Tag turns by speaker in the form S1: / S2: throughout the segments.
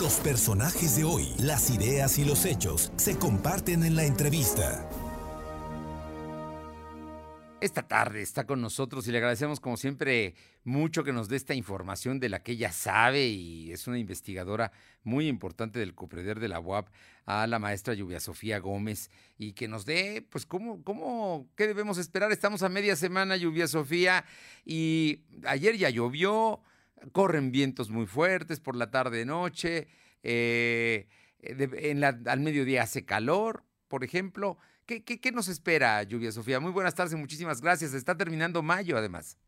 S1: Los personajes de hoy, las ideas y los hechos se comparten en la entrevista.
S2: Esta tarde está con nosotros y le agradecemos como siempre mucho que nos dé esta información de la que ella sabe y es una investigadora muy importante del Copreder de la UAP a la maestra Lluvia Sofía Gómez y que nos dé pues cómo, cómo, qué debemos esperar. Estamos a media semana Lluvia Sofía y ayer ya llovió, corren vientos muy fuertes por la tarde noche, eh, la, al mediodía hace calor, por ejemplo. ¿Qué, nos espera, Lluvia Sofía? Muy buenas tardes muchísimas gracias. Está terminando mayo, además.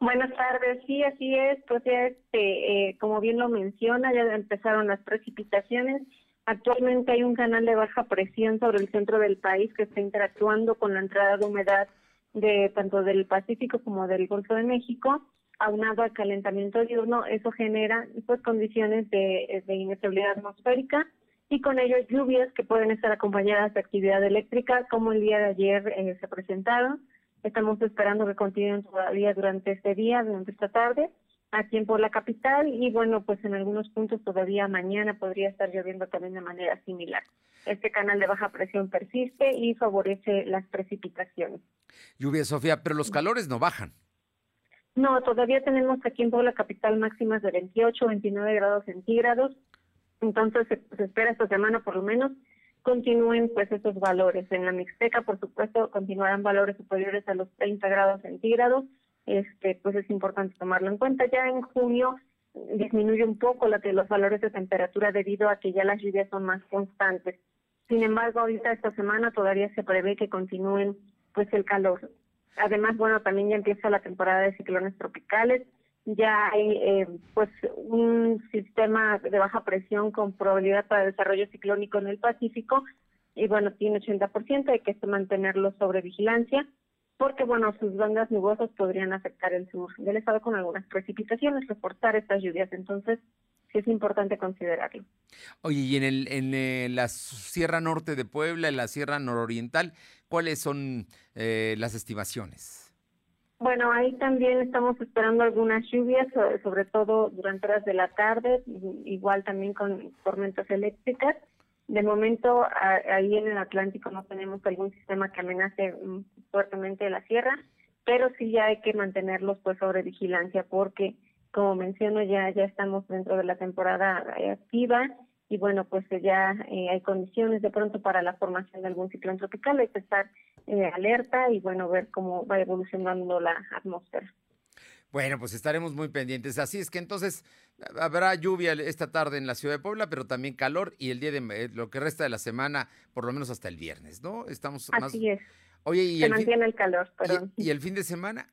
S3: Buenas tardes, sí, así es. Pues ya, este, eh, como bien lo menciona, ya empezaron las precipitaciones. Actualmente hay un canal de baja presión sobre el centro del país que está interactuando con la entrada de humedad de tanto del Pacífico como del Golfo de México, aunado al calentamiento diurno, eso genera pues condiciones de, de inestabilidad atmosférica y con ello lluvias que pueden estar acompañadas de actividad eléctrica, como el día de ayer eh, se presentaron. Estamos esperando que continúen todavía durante este día, durante esta tarde, aquí en Puebla Capital, y bueno, pues en algunos puntos todavía mañana podría estar lloviendo también de manera similar. Este canal de baja presión persiste y favorece las precipitaciones.
S2: Lluvia, Sofía, pero los calores no bajan.
S3: No, todavía tenemos aquí en Puebla Capital máximas de 28, 29 grados centígrados, entonces se, espera esta semana por lo menos continúen pues esos valores. En la Mixteca, por supuesto, continuarán valores superiores a los 30 grados centígrados. Este, pues es importante tomarlo en cuenta. Ya en junio disminuye un poco la los valores de temperatura debido a que ya las lluvias son más constantes. Sin embargo, ahorita esta semana todavía se prevé que continúen pues el calor. Además, bueno, también ya empieza la temporada de ciclones tropicales. Ya hay eh, pues un sistema de baja presión con probabilidad para desarrollo ciclónico en el Pacífico. Y bueno, tiene 80%, hay que mantenerlo sobre vigilancia porque bueno, sus bandas nubosas podrían afectar el sur. Del estado con algunas precipitaciones, reforzar estas lluvias, entonces es importante considerarlo.
S2: Oye, y en, el, en eh, la Sierra Norte de Puebla, en la Sierra Nororiental, ¿cuáles son eh, las estimaciones?
S3: Bueno, ahí también estamos esperando algunas lluvias, sobre todo durante horas de la tarde, igual también con tormentas eléctricas. De momento, ahí en el Atlántico no tenemos algún sistema que amenace mm, fuertemente la sierra, pero sí ya hay que mantenerlos pues sobre vigilancia porque, como menciono, ya ya estamos dentro de la temporada activa y bueno, pues ya eh, hay condiciones de pronto para la formación de algún ciclón tropical, hay que estar eh, alerta y bueno, ver cómo va evolucionando la atmósfera.
S2: Bueno, pues estaremos muy pendientes. Así es que entonces habrá lluvia esta tarde en la ciudad de Puebla, pero también calor y el día de eh, lo que resta de la semana, por lo menos hasta el viernes, ¿no?
S3: Estamos Así es.
S2: Oye, y
S3: Se el mantiene el calor, perdón.
S2: ¿Y, el fin de semana?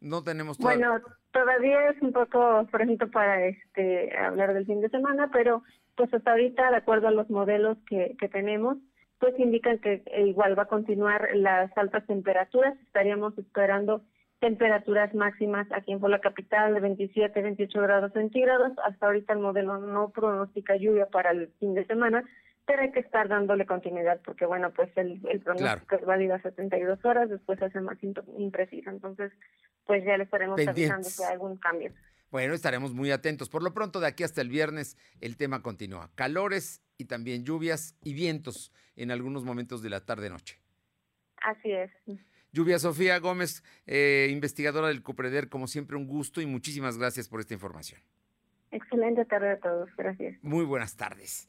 S2: No tenemos
S3: Bueno, todavía es un poco pronto para este hablar del fin de semana, pero pues hasta ahorita, de acuerdo a los modelos que, que tenemos, pues indican que igual va a continuar las altas temperaturas. Estaríamos esperando temperaturas máximas aquí en Puebla Capital de 27, 28 grados centígrados. Hasta ahorita el modelo no pronostica lluvia para el fin de semana, pero hay que estar dándole continuidad porque, bueno, pues el, el pronóstico es válido a 72 horas, después hace más impreciso. Entonces, pues ya le estaremos avisando si hay algún cambio.
S2: Bueno, estaremos muy atentos. Por lo pronto, de aquí hasta el viernes, el tema continúa. Calores y también lluvias y vientos en algunos momentos de la tarde-noche.
S3: Así es.
S2: Lluvia Sofía Gómez, eh, investigadora del COPREDER, como siempre un gusto y muchísimas gracias por esta información.
S3: Excelente tarde a todos, gracias.
S2: Muy buenas tardes.